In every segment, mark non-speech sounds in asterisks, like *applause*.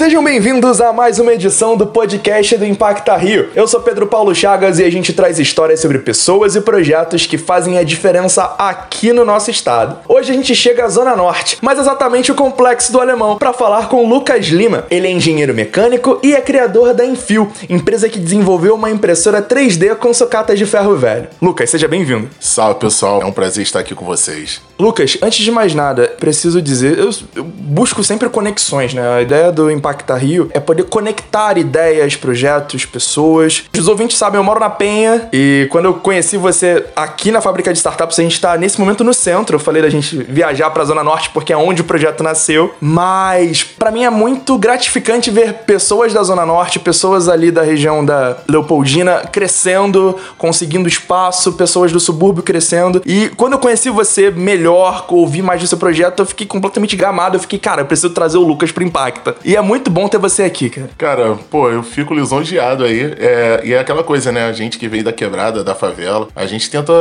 sejam bem-vindos a mais uma edição do podcast do Impacta Rio. Eu sou Pedro Paulo Chagas e a gente traz histórias sobre pessoas e projetos que fazem a diferença aqui no nosso estado. Hoje a gente chega à Zona Norte, mais exatamente o Complexo do Alemão, para falar com Lucas Lima. Ele é engenheiro mecânico e é criador da Enfio, empresa que desenvolveu uma impressora 3D com sucatas de ferro velho. Lucas, seja bem-vindo. Salve pessoal, é um prazer estar aqui com vocês. Lucas, antes de mais nada, preciso dizer, eu, eu busco sempre conexões, né? A ideia do Impacta Rio é poder conectar ideias, projetos, pessoas. Os ouvintes sabem, eu moro na Penha e quando eu conheci você aqui na fábrica de startups, a gente tá nesse momento no centro. Eu falei da gente viajar pra Zona Norte porque é onde o projeto nasceu, mas para mim é muito gratificante ver pessoas da Zona Norte, pessoas ali da região da Leopoldina crescendo, conseguindo espaço, pessoas do subúrbio crescendo. E quando eu conheci você melhor, ouvi mais do seu projeto, eu fiquei completamente gamado. Eu fiquei, cara, eu preciso trazer o Lucas pro Impacta. E é muito bom ter você aqui, cara. Cara, pô, eu fico lisonjeado aí. É, e é aquela coisa, né? A gente que veio da quebrada, da favela, a gente tenta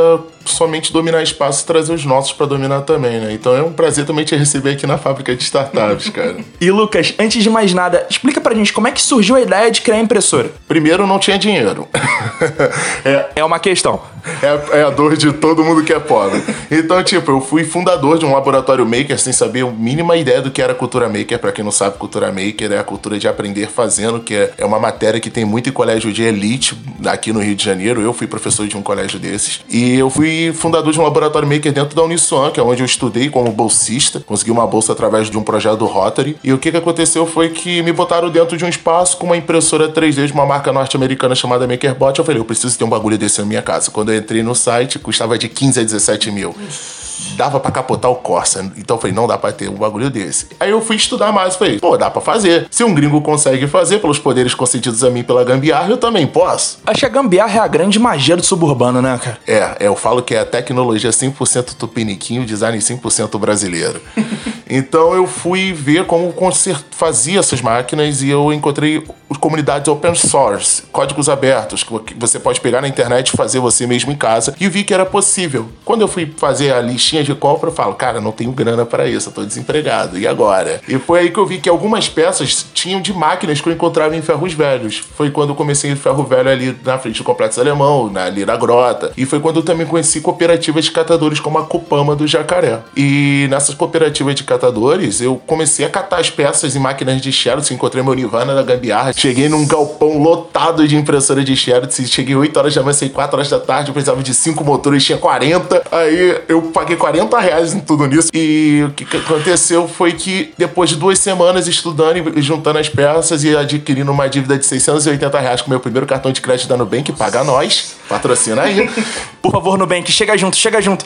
somente dominar espaço e trazer os nossos para dominar também, né? Então é um prazer também te receber aqui na fábrica de startups, *laughs* cara. e Lucas, antes de mais nada, explica pra gente como é que surgiu a ideia de criar a impressora. Primeiro, não tinha dinheiro. *laughs* é, é uma questão. É, é, a dor de todo mundo que é pobre. Então, tipo, eu fui fundador de um laboratório maker sem saber a mínima ideia do que era cultura maker. Para quem não sabe, cultura maker é a cultura de aprender fazendo, que é, é uma matéria que tem muito em colégio de elite aqui no Rio de Janeiro. Eu fui professor de um colégio desses. E eu fui fundador de um laboratório maker dentro da Uniswan, que é onde eu estudei como bolsista. Consegui uma bolsa através de um projeto do Rotary. E o que, que aconteceu foi que me botaram dentro de um espaço com uma impressora 3D de uma marca norte-americana chamada MakerBot. Eu falei, eu preciso ter um bagulho desse na minha casa. Quando eu entrei no site, custava de 15 a 17 mil dava para capotar o Corsa. Então eu falei, não dá pra ter um bagulho desse. Aí eu fui estudar mais, falei, pô, dá pra fazer. Se um gringo consegue fazer pelos poderes concedidos a mim pela gambiarra, eu também posso. Acho que a gambiarra é a grande magia do suburbano, né, cara? É, eu falo que é a tecnologia 100% tupiniquim, o design 100% brasileiro. *laughs* então eu fui ver como fazia essas máquinas e eu encontrei comunidades open source, códigos abertos, que você pode pegar na internet e fazer você mesmo em casa, e vi que era possível. Quando eu fui fazer a listinha de compra, eu falo, cara, não tenho grana para isso, eu tô desempregado, e agora? E foi aí que eu vi que algumas peças tinham de máquinas que eu encontrava em ferros velhos. Foi quando eu comecei em ferro velho ali na frente do Complexo Alemão, ali na Grota. E foi quando eu também conheci cooperativas de catadores como a Copama do Jacaré. E nessas cooperativas de catadores, eu comecei a catar as peças em máquinas de Xerox, encontrei meu Nirvana da Gambiarra, Cheguei num galpão lotado de impressora de Xerox. Cheguei 8 horas da manhã, saí 4 horas da tarde. Eu precisava de 5 motores, tinha 40. Aí eu paguei 40 reais em tudo nisso. E o que aconteceu foi que depois de duas semanas estudando e juntando as peças e adquirindo uma dívida de 680 reais com meu primeiro cartão de crédito da Nubank, paga nós, patrocina aí. *laughs* Por favor, Nubank, chega junto, chega junto.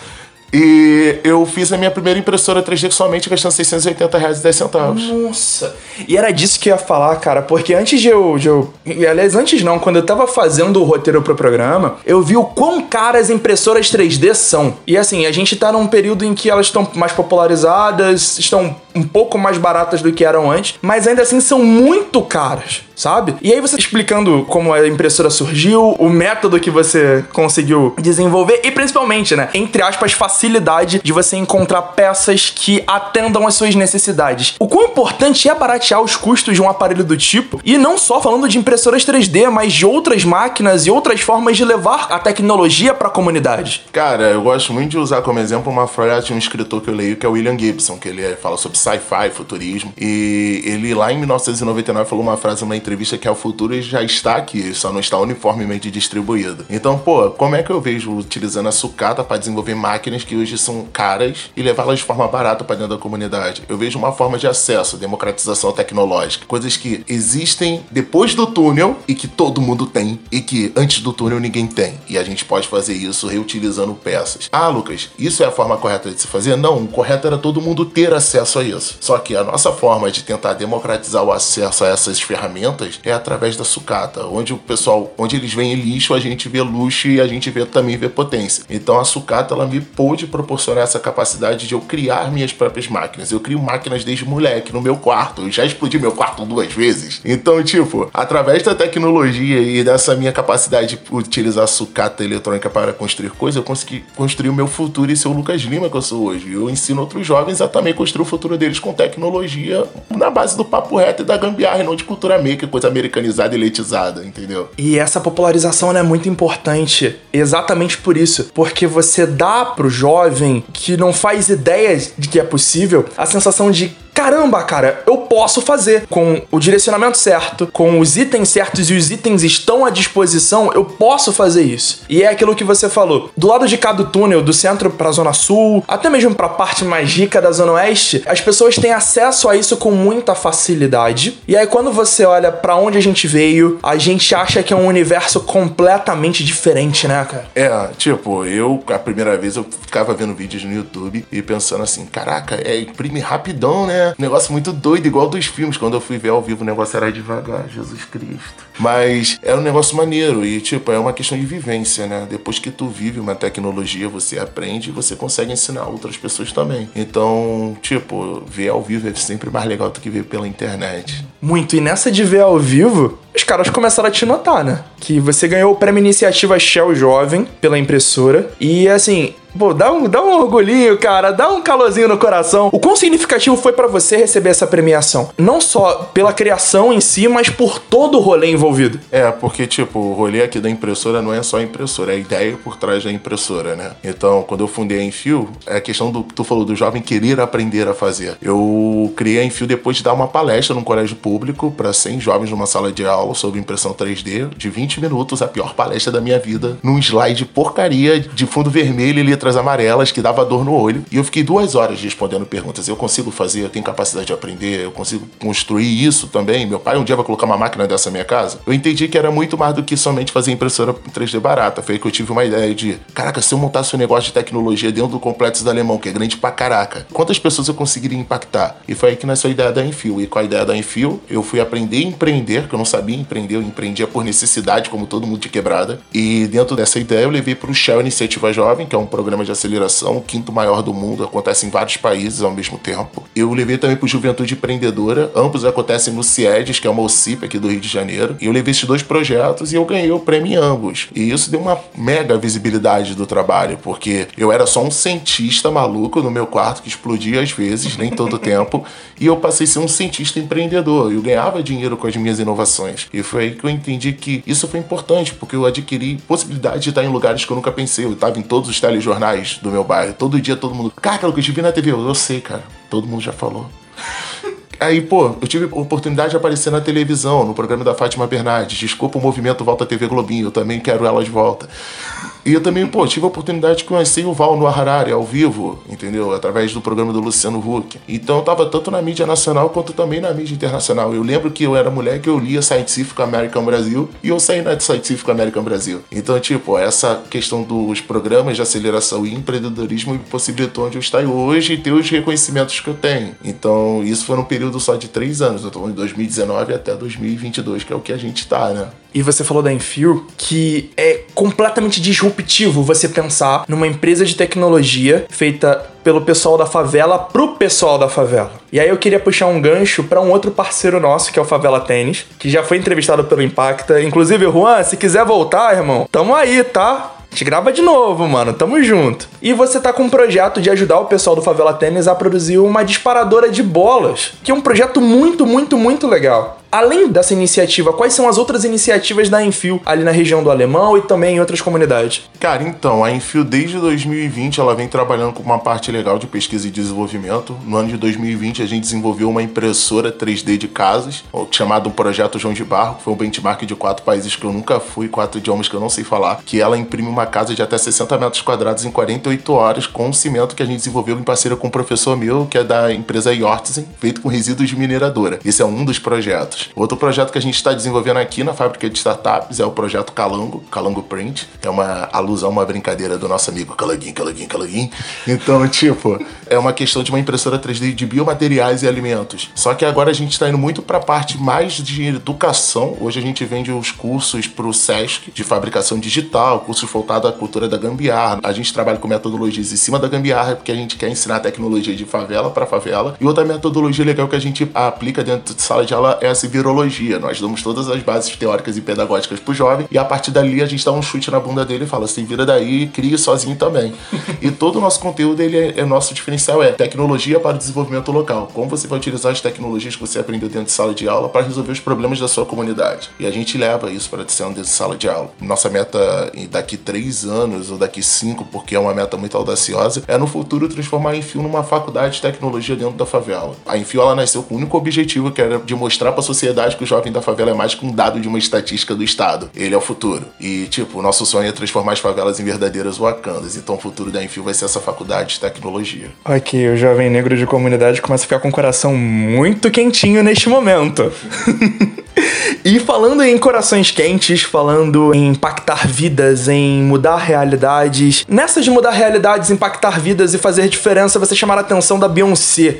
E eu fiz a minha primeira impressora 3D somente gastando 680 reais e 10 centavos. Nossa! E era disso que eu ia falar, cara, porque antes de eu, de eu. Aliás, antes não, quando eu tava fazendo o roteiro pro programa, eu vi o quão caras impressoras 3D são. E assim, a gente tá num período em que elas estão mais popularizadas, estão um pouco mais baratas do que eram antes, mas ainda assim são muito caras sabe? E aí você explicando como a impressora surgiu, o método que você conseguiu desenvolver e principalmente, né, entre aspas, facilidade de você encontrar peças que atendam às suas necessidades. O quão importante é baratear os custos de um aparelho do tipo, e não só falando de impressoras 3D, mas de outras máquinas e outras formas de levar a tecnologia para a comunidade. Cara, eu gosto muito de usar como exemplo uma frase de um escritor que eu leio que é William Gibson, que ele fala sobre sci-fi, futurismo, e ele lá em 1999 falou uma frase numa entrevista que é o futuro já está aqui, só não está uniformemente distribuído. Então, pô, como é que eu vejo utilizando a sucata para desenvolver máquinas que hoje são caras e levá-las de forma barata para dentro da comunidade? Eu vejo uma forma de acesso, democratização tecnológica, coisas que existem depois do túnel e que todo mundo tem e que antes do túnel ninguém tem. E a gente pode fazer isso reutilizando peças. Ah, Lucas, isso é a forma correta de se fazer? Não, o correto era todo mundo ter acesso a isso. Só que a nossa forma de tentar democratizar o acesso a essas ferramentas ferramentas é através da sucata, onde o pessoal, onde eles veem lixo, a gente vê luxo e a gente vê, também vê potência. Então a sucata ela me pôde proporcionar essa capacidade de eu criar minhas próprias máquinas. Eu crio máquinas desde moleque no meu quarto. Eu já explodi meu quarto duas vezes. Então, tipo, através da tecnologia e dessa minha capacidade de utilizar sucata eletrônica para construir coisas, eu consegui construir o meu futuro e ser o Lucas Lima que eu sou hoje. Eu ensino outros jovens a também construir o futuro deles com tecnologia na base do papo reto e da gambiarra, e não de cultura maker, coisa americanizada e letizada, entendeu? E essa popularização é muito importante exatamente por isso, porque você dá pro jovem que não faz ideia de que é possível a sensação de caramba, cara, eu posso fazer. Com o direcionamento certo, com os itens certos e os itens estão à disposição, eu posso fazer isso. E é aquilo que você falou. Do lado de cá do túnel, do centro pra zona sul, até mesmo pra parte mais rica da zona oeste, as pessoas têm acesso a isso com muita facilidade. E aí quando você olha para onde a gente veio, a gente acha que é um universo completamente diferente, né, cara? É, tipo, eu a primeira vez eu ficava vendo vídeos no YouTube e pensando assim, caraca, é imprime rapidão, né? Negócio muito doido, igual dos filmes. Quando eu fui ver ao vivo, o negócio era devagar, Jesus Cristo. Mas era um negócio maneiro e, tipo, é uma questão de vivência, né? Depois que tu vive uma tecnologia, você aprende e você consegue ensinar outras pessoas também. Então, tipo, ver ao vivo é sempre mais legal do que ver pela internet. Muito. E nessa de ver ao vivo, os caras começaram a te notar, né? Que você ganhou o prêmio Iniciativa Shell Jovem pela impressora. E assim, Pô, dá um, dá um orgulhinho, cara, dá um calorzinho no coração. O quão significativo foi para você receber essa premiação? Não só pela criação em si, mas por todo o rolê envolvido. É, porque, tipo, o rolê aqui da impressora não é só a impressora, é a ideia por trás da impressora, né? Então, quando eu fundei a Enfio, é a questão do tu falou do jovem querer aprender a fazer. Eu criei a Enfio depois de dar uma palestra num colégio público para 100 jovens numa sala de aula sobre impressão 3D de 20 minutos, a pior palestra da minha vida, num slide porcaria de fundo vermelho e letras amarelas que dava dor no olho. E eu fiquei duas horas respondendo perguntas. Eu consigo fazer, eu tenho capacidade de aprender, eu consigo construir isso também. Meu pai um dia vai colocar uma máquina dessa na minha casa. Eu entendi que era muito mais do que somente fazer impressora 3D barata. Foi aí que eu tive uma ideia de, caraca, se eu montasse um negócio de tecnologia dentro do complexo da Alemão, que é grande pra caraca, quantas pessoas eu conseguiria impactar? E foi aí que nasceu a ideia da Enfio. E com a ideia da Enfio, eu fui aprender a empreender, que eu não sabia empreender, eu empreendia por necessidade, como todo mundo de quebrada. E dentro dessa ideia, eu levei para o Shell Iniciativa Jovem, que é um programa de aceleração, o quinto maior do mundo, acontece em vários países ao mesmo tempo. Eu levei também para o Juventude Empreendedora, ambos acontecem no CIEDES, que é uma OCIP aqui do Rio de Janeiro. E eu levei esses dois projetos e eu ganhei o prêmio em ambos. E isso deu uma mega visibilidade do trabalho, porque eu era só um cientista maluco no meu quarto que explodia às vezes, nem todo *laughs* tempo, e eu passei a ser um cientista empreendedor. Eu ganhava dinheiro com as minhas inovações. E foi aí que eu entendi que isso foi importante, porque eu adquiri possibilidade de estar em lugares que eu nunca pensei. Eu estava em todos os telejornais do meu bairro. Todo dia todo mundo. Cara, que eu vi na TV, eu, eu sei, cara. Todo mundo já falou. Aí, pô, eu tive oportunidade de aparecer na televisão, no programa da Fátima Bernardes. Desculpa o movimento Volta TV Globinho, eu também quero ela de volta. E eu também, pô, tive a oportunidade de conhecer o Val no Harari, ao vivo, entendeu? Através do programa do Luciano Huck. Então eu tava tanto na mídia nacional quanto também na mídia internacional. Eu lembro que eu era mulher que eu lia Scientific American Brasil e eu saí na Scientific American Brasil. Então, tipo, essa questão dos programas de aceleração e empreendedorismo me possibilitou onde eu estou hoje e ter os reconhecimentos que eu tenho. Então, isso foi num período só de três anos. Eu tô de 2019 até 2022, que é o que a gente tá, né? E você falou da Enfio, que é completamente disruptivo você pensar numa empresa de tecnologia feita pelo pessoal da favela pro pessoal da favela. E aí eu queria puxar um gancho para um outro parceiro nosso, que é o Favela Tênis, que já foi entrevistado pelo Impacta. Inclusive, Juan, se quiser voltar, irmão, tamo aí, tá? A gente grava de novo, mano. Tamo junto. E você tá com um projeto de ajudar o pessoal do Favela Tênis a produzir uma disparadora de bolas, que é um projeto muito, muito, muito legal. Além dessa iniciativa, quais são as outras iniciativas da Enfio ali na região do Alemão e também em outras comunidades? Cara, então, a Enfio desde 2020 ela vem trabalhando com uma parte legal de pesquisa e desenvolvimento. No ano de 2020 a gente desenvolveu uma impressora 3D de casas, chamado Projeto João de Barro, que foi um benchmark de quatro países que eu nunca fui, quatro idiomas que eu não sei falar, que ela imprime uma casa de até 60 metros quadrados em 48 horas com um cimento que a gente desenvolveu em parceria com um professor meu, que é da empresa Yortzen, feito com resíduos de mineradora. Esse é um dos projetos. Outro projeto que a gente está desenvolvendo aqui na fábrica de startups é o projeto Calango, Calango Print, é uma alusão, uma brincadeira do nosso amigo Calanguinho, Calanguinho, Calanguinho. Então, *laughs* tipo, é uma questão de uma impressora 3D de biomateriais e alimentos. Só que agora a gente está indo muito para a parte mais de educação. Hoje a gente vende os cursos para o SESC de fabricação digital, cursos voltados à cultura da gambiarra. A gente trabalha com metodologias em cima da gambiarra, porque a gente quer ensinar tecnologia de favela para favela. E outra metodologia legal que a gente aplica dentro de sala de aula é a virologia. Nós damos todas as bases teóricas e pedagógicas pro jovem e a partir dali a gente dá um chute na bunda dele e fala: se vira daí e cria sozinho também. e todo o nosso conteúdo, ele é, é, nosso diferencial é tecnologia para o desenvolvimento local. Como você vai utilizar as tecnologias que você aprendeu dentro de sala de aula para resolver os problemas da sua comunidade. E a gente leva isso para dentro de sala de aula. Nossa meta daqui três anos ou daqui cinco, porque é uma meta muito audaciosa, é no futuro transformar a Enfio numa faculdade de tecnologia dentro da favela. A Enfio ela nasceu com o único objetivo que era de mostrar para a sociedade que o jovem da favela é mais que um dado de uma estatística do estado. Ele é o futuro. E tipo, o nosso sonho é transformar as favelas em verdadeiras Wakandas. Então o futuro da Enfio vai ser essa faculdade de tecnologia. Aqui, o jovem negro de comunidade começa a ficar com o coração muito quentinho neste momento. *laughs* E falando em corações quentes, falando em impactar vidas, em mudar realidades, nessa de mudar realidades, impactar vidas e fazer diferença, você chamar a atenção da Beyoncé.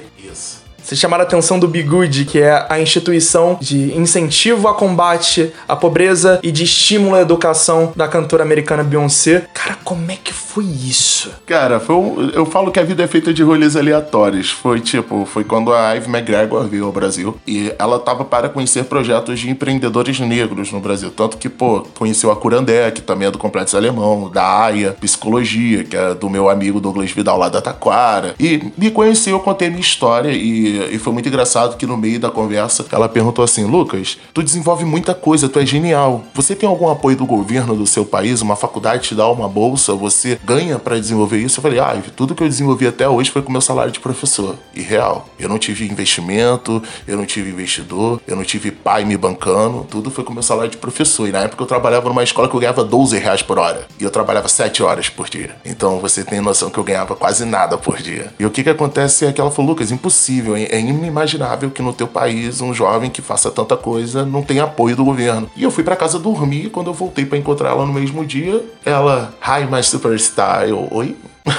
Vocês chamaram a atenção do Bigud, que é a instituição de incentivo a combate à pobreza e de estímulo à educação da cantora americana Beyoncé. Cara, como é que foi isso? Cara, foi um, eu falo que a vida é feita de rolês aleatórios. Foi tipo, foi quando a Ivy McGregor veio ao Brasil e ela tava para conhecer projetos de empreendedores negros no Brasil. Tanto que, pô, conheceu a Curandé, que também é do Complexo Alemão, da AIA, Psicologia, que é do meu amigo Douglas Vidal lá da Taquara. E me conheceu, eu contei minha história e e, foi muito engraçado que no meio da conversa ela perguntou assim: Lucas, tu desenvolve muita coisa, tu é genial. Você tem algum apoio do governo do seu país? Uma faculdade te dá uma bolsa? Você ganha para desenvolver isso? Eu falei: ah, tudo que eu desenvolvi até hoje foi com meu salário de professor. E real. Eu não tive investimento, eu não tive investidor, eu não tive pai me bancando, tudo foi com meu salário de professor. E na época eu trabalhava numa escola que eu ganhava 12 reais por hora. E eu trabalhava 7 horas por dia. Então você tem noção que eu ganhava quase nada por dia. E o que que acontece é que ela falou: Lucas, impossível, hein? É inimaginável que no teu país um jovem que faça tanta coisa não tenha apoio do governo. E eu fui para casa dormir, quando eu voltei para encontrar ela no mesmo dia, ela, hi my superstar, eu, oi? *laughs*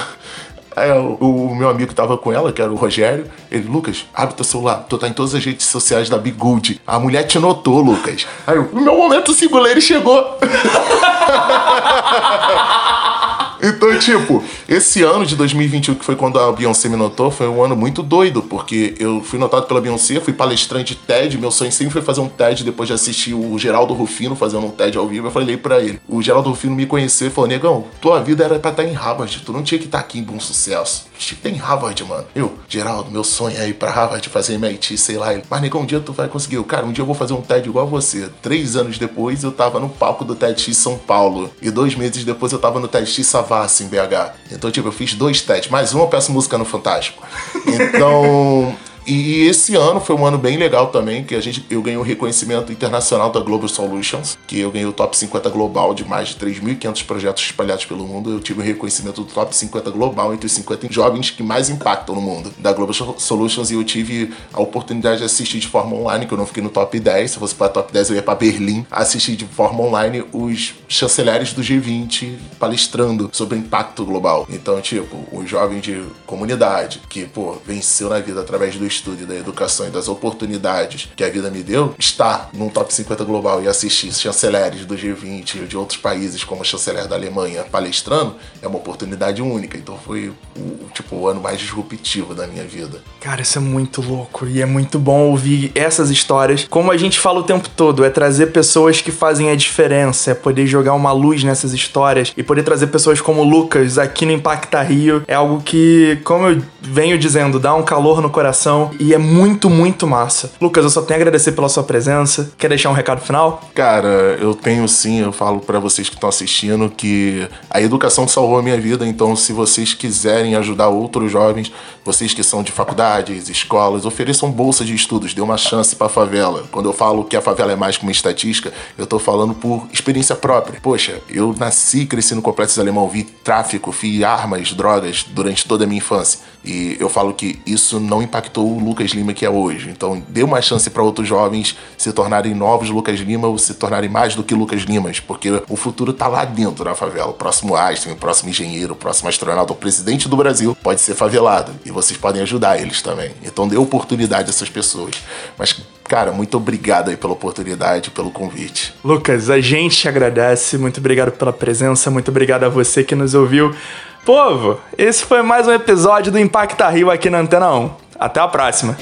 Aí, o, meu amigo que tava com ela, que era o Rogério, ele, Lucas, abre teu celular, tu tá em todas as redes sociais da Big Good. A mulher te notou, Lucas. Aí, o meu momento singular chegou. *laughs* Tipo, esse ano de 2021, que foi quando a Beyoncé me notou, foi um ano muito doido, porque eu fui notado pela Beyoncé, fui palestrante TED, meu sonho sempre foi fazer um TED depois de assistir o Geraldo Rufino fazendo um TED ao vivo. Eu falei pra ele, o Geraldo Rufino me conheceu e falou: Negão, tua vida era pra estar em Harvard, tu não tinha que estar aqui em bom sucesso. Tinha que estar em Harvard, mano. Eu, Geraldo, meu sonho é ir pra Harvard fazer MIT, sei lá. Mas negão, um dia tu vai conseguir. Eu, cara, um dia eu vou fazer um TED igual a você. Três anos depois eu tava no palco do TEDx São Paulo. E dois meses depois eu tava no TEDx Savassi em BH. Então, tipo, eu fiz dois testes, mais um eu peço música no Fantástico. *laughs* Então, e esse ano foi um ano bem legal também, que a gente, eu ganhei o um reconhecimento internacional da Global Solutions, que eu ganhei o top 50 global de mais de 3.500 projetos espalhados pelo mundo. Eu tive o um reconhecimento do top 50 global entre os 50 jovens que mais impactam no mundo da Global Solutions e eu tive a oportunidade de assistir de forma online, que eu não fiquei no top 10. Se fosse para top 10, eu ia para Berlim assistir de forma online os chanceleres do G20 palestrando sobre impacto global. Então, tipo, o jovem de comunidade que, pô, venceu na vida através do estudo, da educação e das oportunidades que a vida me deu, estar num top 50 global e assistir chanceleres do G20 e de outros países, como a chanceler da Alemanha, palestrando, é uma oportunidade única. Então foi o, tipo, o ano mais disruptivo da minha vida. Cara, isso é muito louco e é muito bom ouvir essas histórias. Como a gente fala o tempo todo, é trazer pessoas que fazem a diferença, é poder jogar uma luz nessas histórias e poder trazer pessoas como o Lucas aqui no Impacta Rio. É algo que, como eu venho dizendo, dá um calor no coração e é muito, muito massa. Lucas, eu só tenho a agradecer pela sua presença. Quer deixar um recado final? Cara, eu tenho sim, eu falo para vocês que estão assistindo que a educação salvou a minha vida, então se vocês quiserem ajudar outros jovens, vocês que são de faculdades, escolas, ofereçam bolsa de estudos, dê uma chance para favela. Quando eu falo que a favela é mais que uma estatística, eu tô falando por experiência própria. Poxa, eu nasci, cresci no complexo alemão, vi tráfico, vi armas, drogas durante toda a minha infância. E eu falo que isso não impactou o Lucas Lima que é hoje. Então, dê uma chance para outros jovens se tornarem novos Lucas Lima ou se tornarem mais do que Lucas Limas, porque o futuro tá lá dentro da favela. O próximo Einstein, o próximo engenheiro, o próximo astronauta, o presidente do Brasil pode ser favelado e vocês podem ajudar eles também. Então, dê oportunidade a essas pessoas. Mas Cara, muito obrigado aí pela oportunidade, pelo convite. Lucas, a gente te agradece. Muito obrigado pela presença. Muito obrigado a você que nos ouviu. Povo, esse foi mais um episódio do Impacta Rio aqui na Antena 1. Até a próxima.